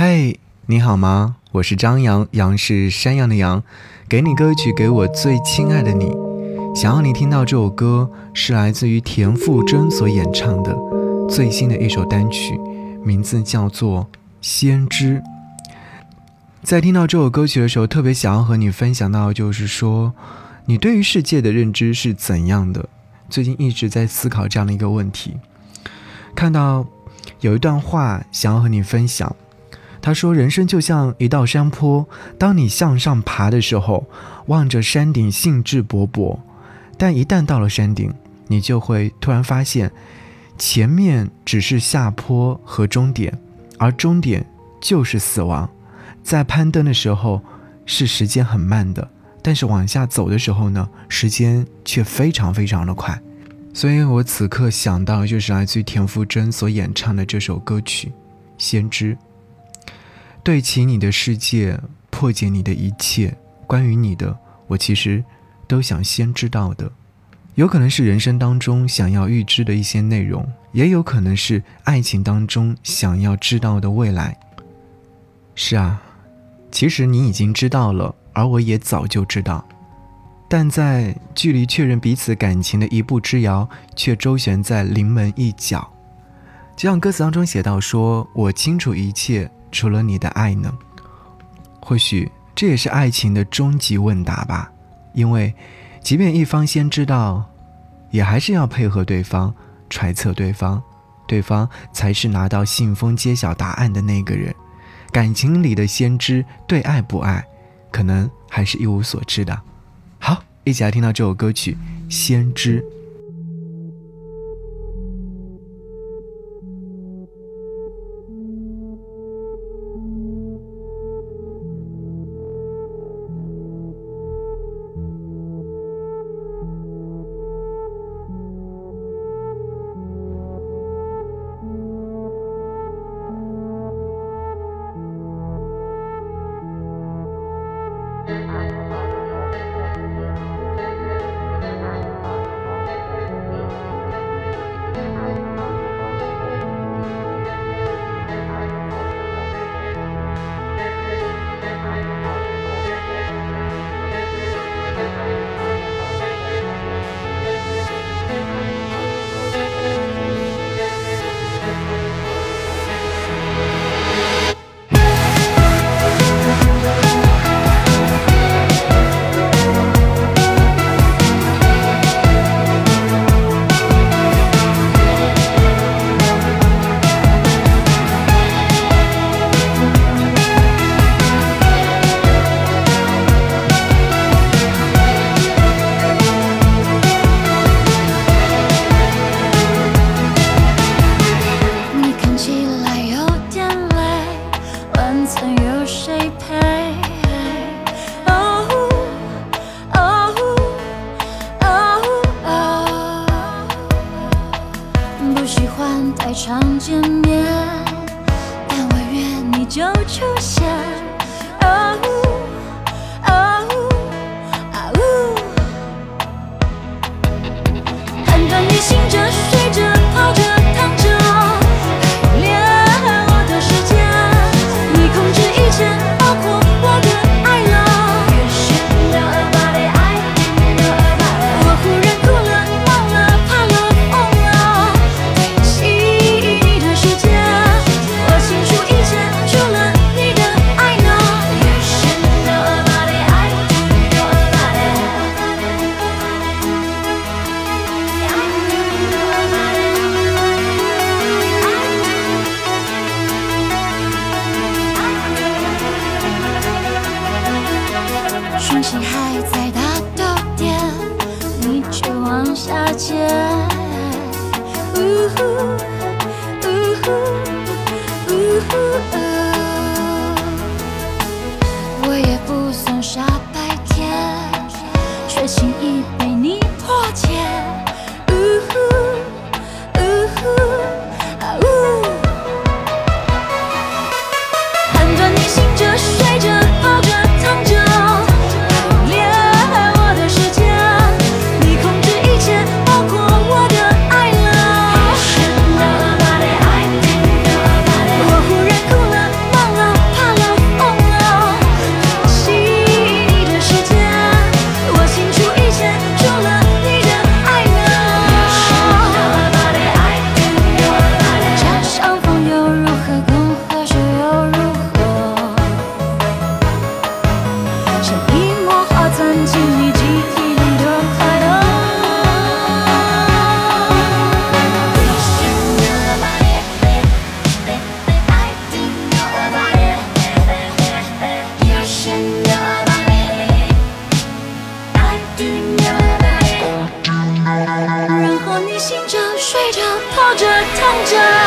嘿，你好吗？我是张扬，杨是山羊的羊。给你歌曲，给我最亲爱的你。想要你听到这首歌，是来自于田馥甄所演唱的最新的一首单曲，名字叫做《先知》。在听到这首歌曲的时候，特别想要和你分享到，就是说，你对于世界的认知是怎样的？最近一直在思考这样的一个问题。看到有一段话，想要和你分享。他说：“人生就像一道山坡，当你向上爬的时候，望着山顶兴致勃勃；但一旦到了山顶，你就会突然发现，前面只是下坡和终点，而终点就是死亡。在攀登的时候，是时间很慢的，但是往下走的时候呢，时间却非常非常的快。所以我此刻想到，就是来自于田馥甄所演唱的这首歌曲《先知》。”对齐你的世界，破解你的一切，关于你的，我其实都想先知道的。有可能是人生当中想要预知的一些内容，也有可能是爱情当中想要知道的未来。是啊，其实你已经知道了，而我也早就知道，但在距离确认彼此感情的一步之遥，却周旋在临门一脚。就像歌词当中写到：“说我清楚一切。”除了你的爱呢？或许这也是爱情的终极问答吧。因为，即便一方先知道，也还是要配合对方，揣测对方，对方才是拿到信封揭晓答案的那个人。感情里的先知，对爱不爱，可能还是一无所知的。好，一起来听到这首歌曲《先知》。不喜欢太常见面，但我愿你就出现。判讯息还在大到点，你却往下接。呜呼看着。